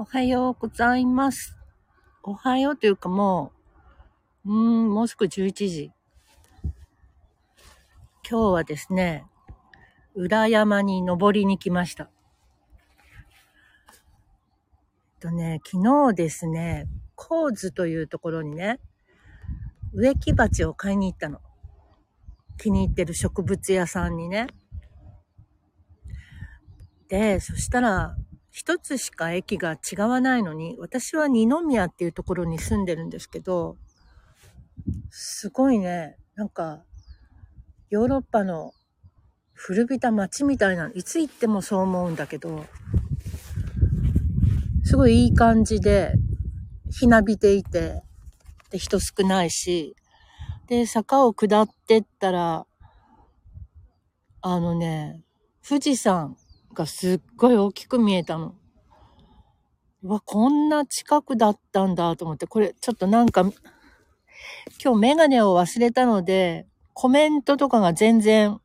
おはようございます。おはようというかもう、うーん、もうすぐ11時。今日はですね、裏山に登りに来ました。えっとね、昨日ですね、高津というところにね、植木鉢を買いに行ったの。気に入ってる植物屋さんにね。で、そしたら、一つしか駅が違わないのに、私は二宮っていうところに住んでるんですけど、すごいね、なんか、ヨーロッパの古びた街みたいな、いつ行ってもそう思うんだけど、すごいいい感じで、ひなびていて、で、人少ないし、で、坂を下ってったら、あのね、富士山がすっごい大きく見えたの。わ、こんな近くだったんだと思って、これちょっとなんか、今日メガネを忘れたので、コメントとかが全然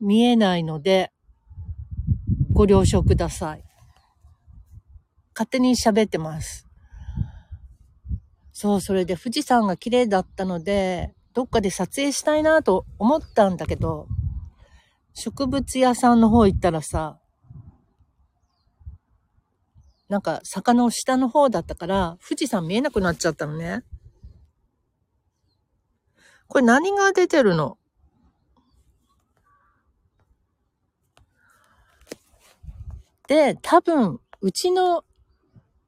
見えないので、ご了承ください。勝手に喋ってます。そう、それで富士山が綺麗だったので、どっかで撮影したいなと思ったんだけど、植物屋さんの方行ったらさ、なんか坂の下の方だったから、富士山見えなくなっちゃったのね。これ何が出てるの？で、多分、うちの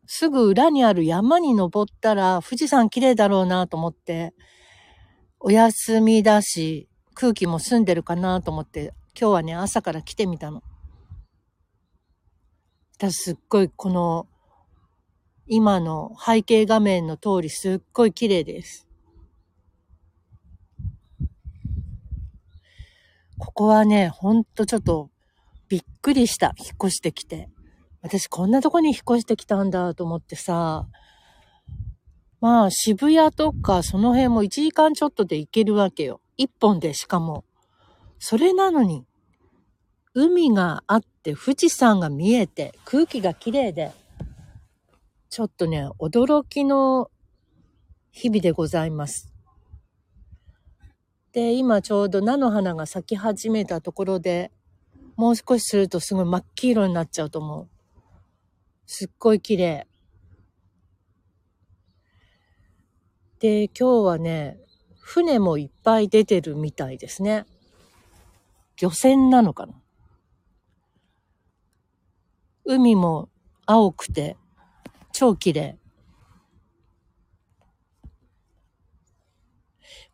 すぐ裏にある山に登ったら富士山綺麗だろうなと思って、お休みだし、空気も澄んでるかなと思って、今日はね、朝から来てみたの。私すっごいこの、今の背景画面の通りすっごい綺麗です。ここはね、ほんとちょっとびっくりした。引っ越してきて。私こんなとこに引っ越してきたんだと思ってさ。まあ渋谷とかその辺も1時間ちょっとで行けるわけよ。一本でしかも。それなのに、海があって富士山が見えて空気が綺麗で、ちょっとね、驚きの日々でございます。で、今ちょうど菜の花が咲き始めたところで、もう少しするとすごい真っ黄色になっちゃうと思う。すっごい綺麗。で、今日はね、船もいっぱい出てるみたいですね。漁船なのかな？海も青くて、超綺麗。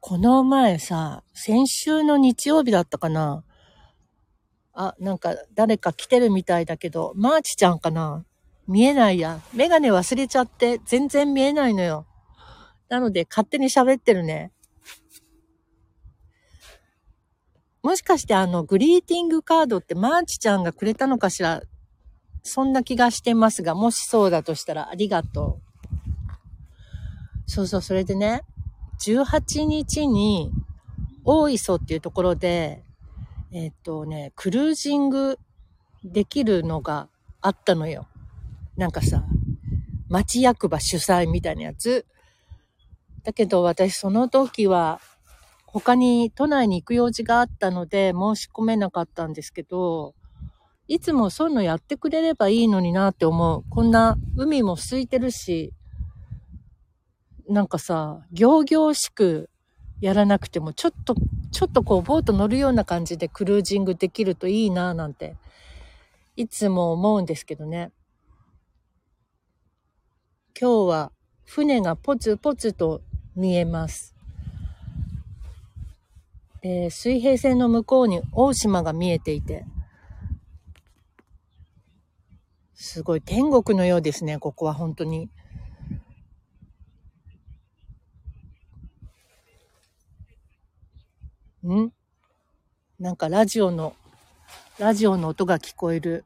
この前さ、先週の日曜日だったかなあ、なんか誰か来てるみたいだけど、マーチちゃんかな見えないや。メガネ忘れちゃって全然見えないのよ。なので勝手に喋ってるね。もしかしてあのグリーティングカードってマーチちゃんがくれたのかしら？そんな気がしてますが、もしそうだとしたらありがとう。そうそう、それでね、18日に大磯っていうところで、えっとね、クルージングできるのがあったのよ。なんかさ、町役場主催みたいなやつ。だけど私その時は他に都内に行く用事があったので申し込めなかったんですけど、いつもそういうのやってくれればいいのになって思う。こんな海も空いてるし、なんかさ、行々しくやらなくても、ちょっと、ちょっとこう、ボート乗るような感じでクルージングできるといいななんて、いつも思うんですけどね。今日は船がポツポツと見えます。水平線の向こうに大島が見えていて、すごい天国のようですね、ここは本当に。ん？なんかラジオの、ラジオの音が聞こえる。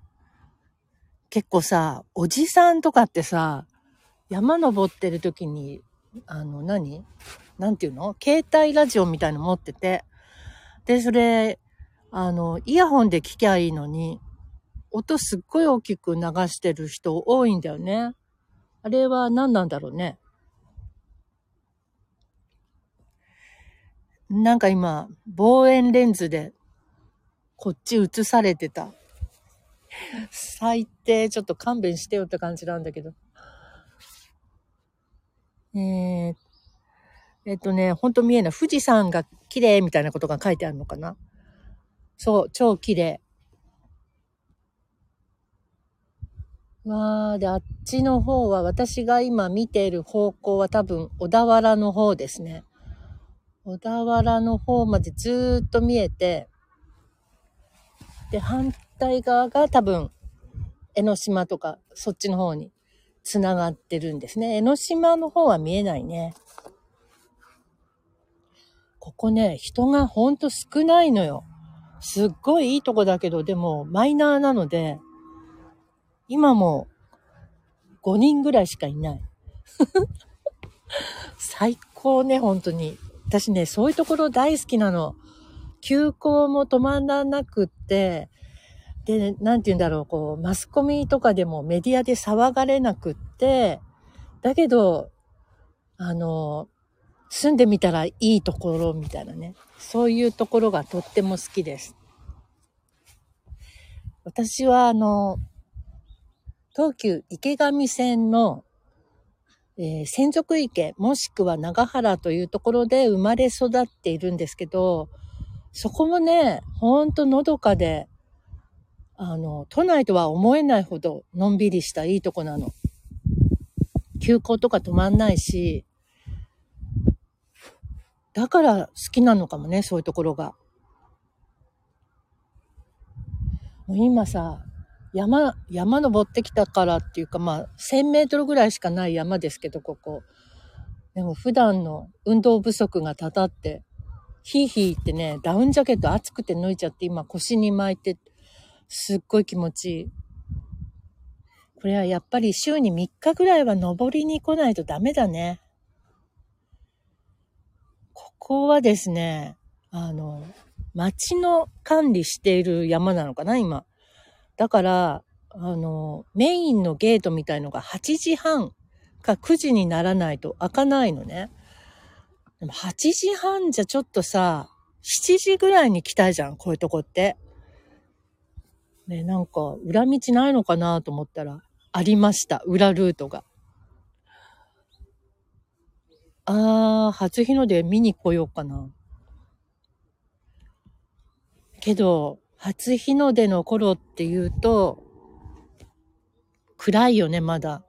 結構さ、おじさんとかってさ、山登ってる時に、あの何、なんていうの？携帯ラジオみたいの持ってて。で、それ、あの、イヤホンで聞きゃいいのに、音すっごい大きく流してる人多いんだよね。あれは何なんだろうね。なんか今、望遠レンズでこっち映されてた。最低、ちょっと勘弁してよって感じなんだけど。えー、えっとね、ほんと見えない。富士山が綺麗みたいなことが書いてあるのかなそう、超綺麗。わー、で、あっちの方は、私が今見ている方向は多分、小田原の方ですね。小田原の方までずっと見えて、で、反対側が多分、江ノ島とか、そっちの方に繋がってるんですね。江ノ島の方は見えないね。ここね、人がほんと少ないのよ。すっごいいいとこだけど、でもマイナーなので、今も5人ぐらいしかいない。最高ね、本当に。私ね、そういうところ大好きなの。休校も止まらなくって、で、なんて言うんだろう、こう、マスコミとかでもメディアで騒がれなくって、だけど、あの、住んでみたらいいところみたいなね。そういうところがとっても好きです。私はあの、東急池上線の、えー、仙族池もしくは長原というところで生まれ育っているんですけど、そこもね、ほんとのどかで、あの、都内とは思えないほどのんびりしたいいとこなの。休校とか止まんないし、だから好きなのかもね、そういうところが。もう今さ、山、山登ってきたからっていうか、まあ、1000メートルぐらいしかない山ですけど、ここ。でも普段の運動不足がたたって、ヒーヒーってね、ダウンジャケット暑くて脱いちゃって、今腰に巻いて、すっごい気持ちいい。これはやっぱり週に3日ぐらいは登りに来ないとダメだね。ここはですね、あの、町の管理している山なのかな、今。だから、あの、メインのゲートみたいのが8時半か9時にならないと開かないのね。でも8時半じゃちょっとさ、7時ぐらいに来たじゃん、こういうとこって。ね、なんか、裏道ないのかなと思ったら、ありました、裏ルートが。あー、初日の出見に来ようかな。けど、初日の出の頃っていうと、暗いよね、まだ。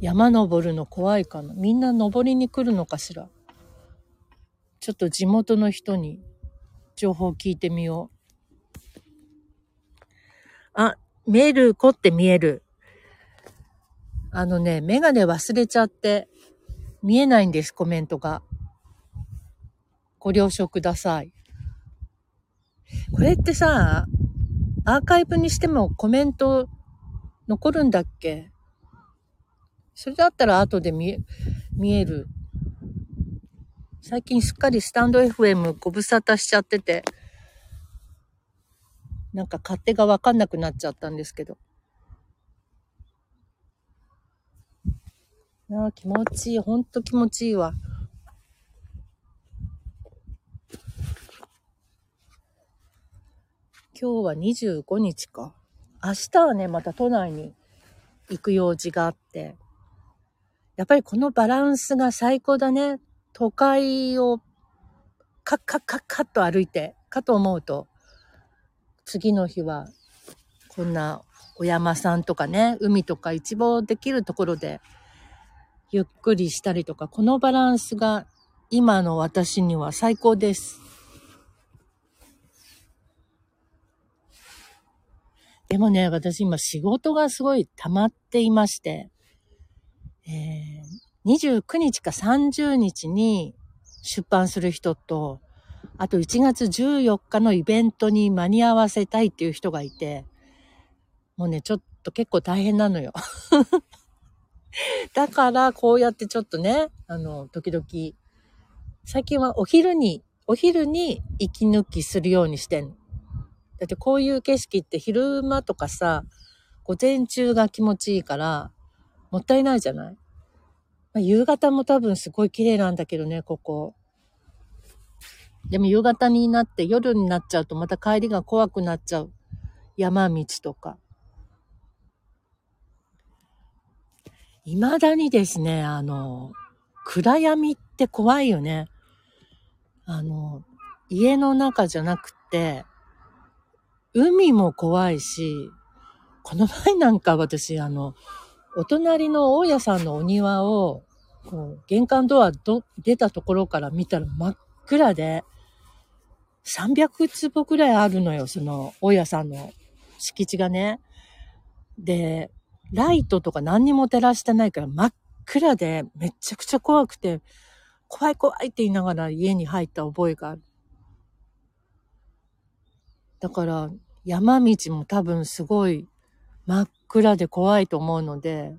山登るの怖いかな。みんな登りに来るのかしら。ちょっと地元の人に情報聞いてみよう。あ、見える子って見える。あのね、メガネ忘れちゃって、見えないんです、コメントが。ご了承ください。これってさ、アーカイブにしてもコメント残るんだっけ？それだったら後で見え、見える。最近すっかりスタンド FM ご無沙汰しちゃってて、なんか勝手がわかんなくなっちゃったんですけど。ああ、気持ちいい。ほんと気持ちいいわ。今日は25日か。明日はね、また都内に行く用事があって。やっぱりこのバランスが最高だね。都会をカッカッカッカッと歩いて、かと思うと、次の日はこんなお山さんとかね、海とか一望できるところでゆっくりしたりとか、このバランスが今の私には最高です。でもね、私今仕事がすごい溜まっていまして、えー、29日か30日に出版する人と、あと1月14日のイベントに間に合わせたいっていう人がいて、もうね、ちょっと結構大変なのよ。だから、こうやってちょっとね、あの、時々、最近はお昼に、お昼に息抜きするようにしてんだってこういう景色って昼間とかさ、午前中が気持ちいいから、もったいないじゃない、まあ、夕方も多分すごい綺麗なんだけどね、ここ。でも夕方になって夜になっちゃうとまた帰りが怖くなっちゃう。山道とか。未だにですね、あの、暗闇って怖いよね。あの、家の中じゃなくて、海も怖いし、この前なんか私、あの、お隣の大家さんのお庭を、こう、玄関ドアど出たところから見たら真っ暗で、300坪くらいあるのよ、その、大家さんの敷地がね。で、ライトとか何にも照らしてないから真っ暗でめちゃくちゃ怖くて、怖い怖いって言いながら家に入った覚えがある。だから山道も多分すごい真っ暗で怖いと思うので、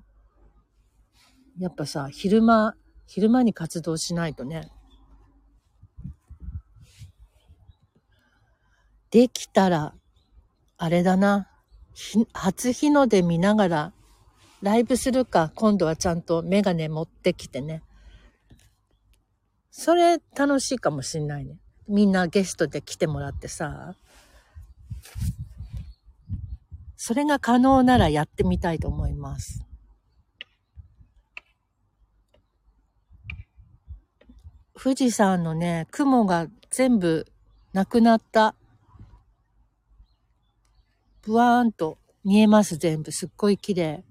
やっぱさ、昼間、昼間に活動しないとね。できたら、あれだな。初日の出見ながら、ライブするか、今度はちゃんとメガネ持ってきてね。それ楽しいかもしんないね。みんなゲストで来てもらってさ。それが可能ならやってみたいと思います。富士山のね、雲が全部なくなった。ブワーンと見えます、全部。すっごい綺麗。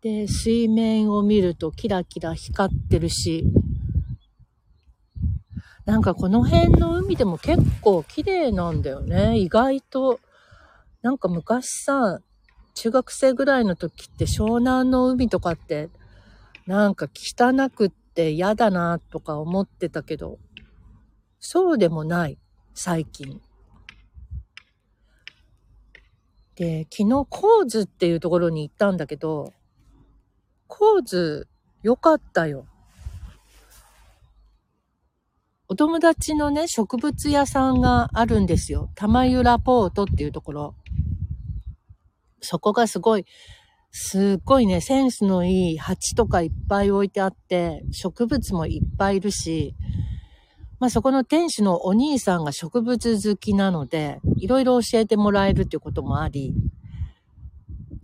で、水面を見るとキラキラ光ってるし、なんかこの辺の海でも結構綺麗なんだよね。意外と。なんか昔さ、中学生ぐらいの時って湘南の海とかって、なんか汚くって嫌だなとか思ってたけど、そうでもない、最近。で、昨日、コーズっていうところに行ったんだけど、コーズ、良かったよ。お友達のね、植物屋さんがあるんですよ。玉湯ラポートっていうところ。そこがすごい、すっごいね、センスのいい鉢とかいっぱい置いてあって、植物もいっぱいいるし、まあそこの店主のお兄さんが植物好きなので、いろいろ教えてもらえるっていうこともあり、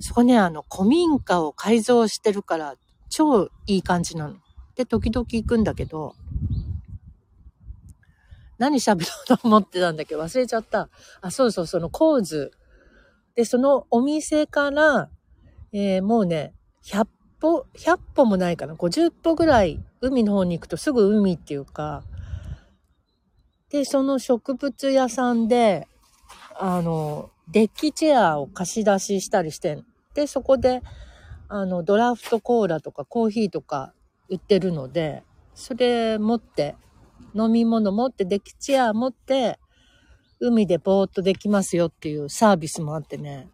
そこね、あの、古民家を改造してるから、超いい感じなの。で、時々行くんだけど、何喋ろうと思ってたんだけ？ど忘れちゃった。あ、そうそう、その構図。で、そのお店から、えー、もうね、100歩、100歩もないかな。50歩ぐらい海の方に行くとすぐ海っていうか、で、その植物屋さんで、あの、デッキチェアを貸し出ししたりしてん。で、そこで、あの、ドラフトコーラとかコーヒーとか売ってるので、それ持って飲み物持って、デッキチェア持って、海でぼーっとできますよっていうサービスもあってね。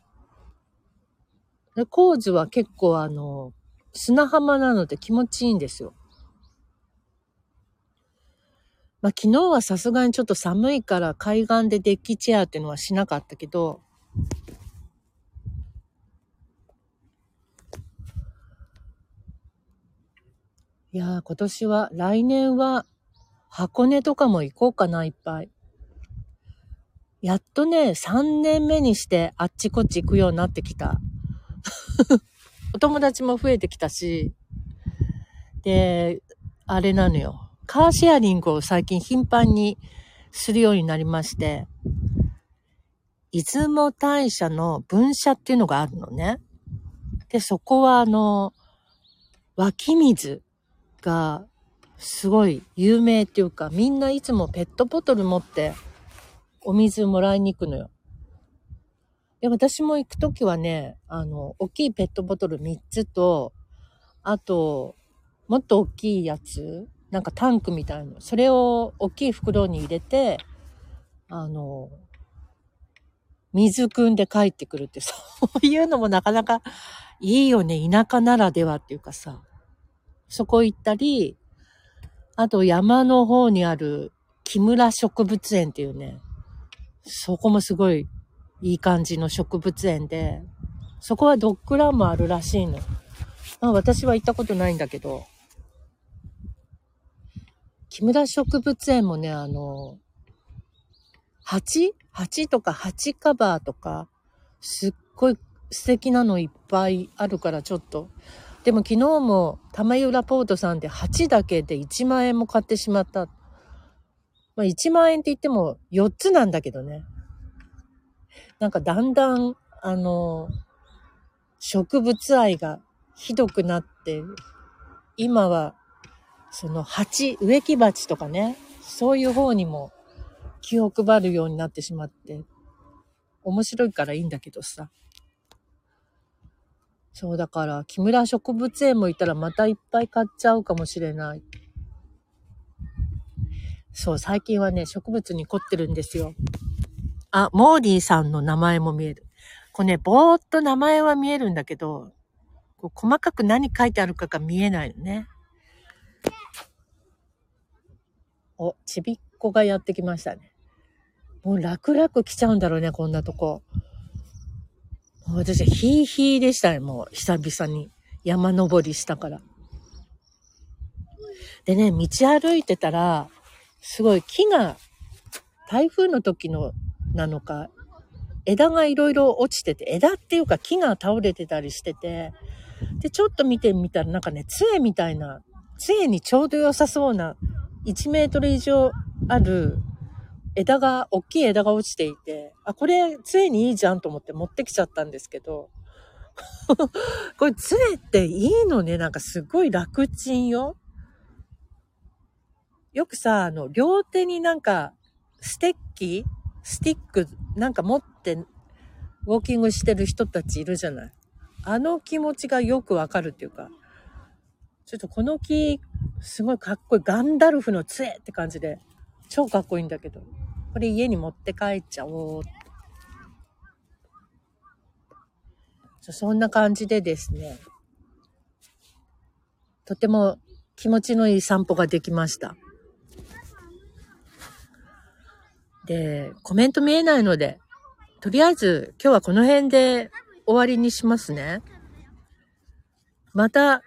で、コーズは結構あの、砂浜なので気持ちいいんですよ。まあ昨日はさすがにちょっと寒いから海岸でデッキチェアっていうのはしなかったけど、いやー今年は、来年は箱根とかも行こうかな、いっぱい。やっとね、3年目にしてあっちこっち行くようになってきた。お友達も増えてきたし、で、あれなのよ。カーシェアリングを最近頻繁にするようになりまして、出雲大社の分社っていうのがあるのね。で、そこはあの、湧き水がすごい有名っていうか、みんないつもペットボトル持ってお水もらいに行くのよ。で、私も行くときはね、あの、大きいペットボトル3つと、あと、もっと大きいやつ、なんかタンクみたいなの、それを大きい袋に入れて、あの、水汲んで帰ってくるって、そういうのもなかなかいいよね。田舎ならではっていうかさ。そこ行ったり、あと山の方にある木村植物園っていうね、そこもすごいいい感じの植物園で、そこはドッグランもあるらしいの。まあ私は行ったことないんだけど、木村植物園もね、あの、蜂蜂とか蜂カバーとか、すっごい素敵なのいっぱいあるからちょっと。でも昨日も玉浦ポートさんで蜂だけで1万円も買ってしまった。まあ1万円って言っても4つなんだけどね。なんかだんだん、あの、植物愛がひどくなって、今は、その蜂、植木鉢とかね、そういう方にも気を配るようになってしまって、面白いからいいんだけどさ。そうだから、木村植物園も行ったらまたいっぱい買っちゃうかもしれない。そう、最近はね、植物に凝ってるんですよ。あ、モーディーさんの名前も見える。これね、ぼーっと名前は見えるんだけど、こう細かく何書いてあるかが見えないのね。お、ちびっこがやってきましたね。もう楽々来ちゃうんだろうね、こんなとこ。私はヒーヒーでしたね、もう久々に。山登りしたから。でね、道歩いてたら、すごい木が、台風の時のなのか、枝がいろいろ落ちてて、枝っていうか木が倒れてたりしてて、で、ちょっと見てみたらなんかね、杖みたいな、杖にちょうど良さそうな、1メートル以上ある枝が、大きい枝が落ちていて、あ、これ杖にいいじゃんと思って持ってきちゃったんですけど、これ杖っていいのね、なんかすごい楽ちんよ。よくさ、あの、両手になんか、ステッキスティックなんか持ってウォーキングしてる人たちいるじゃない。あの気持ちがよくわかるっていうか、ちょっとこの木、すごいかっこいい。ガンダルフの杖って感じで、超かっこいいんだけど。これ家に持って帰っちゃおう。そんな感じでですね、とても気持ちのいい散歩ができました。で、コメント見えないので、とりあえず今日はこの辺で終わりにしますね。また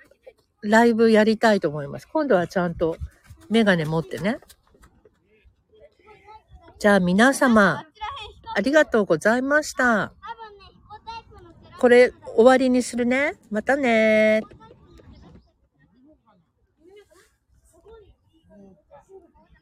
ライブやりたいと思います。今度はちゃんとメガネ持ってね。じゃあ皆様、ありがとうございました。これ終わりにするね。またね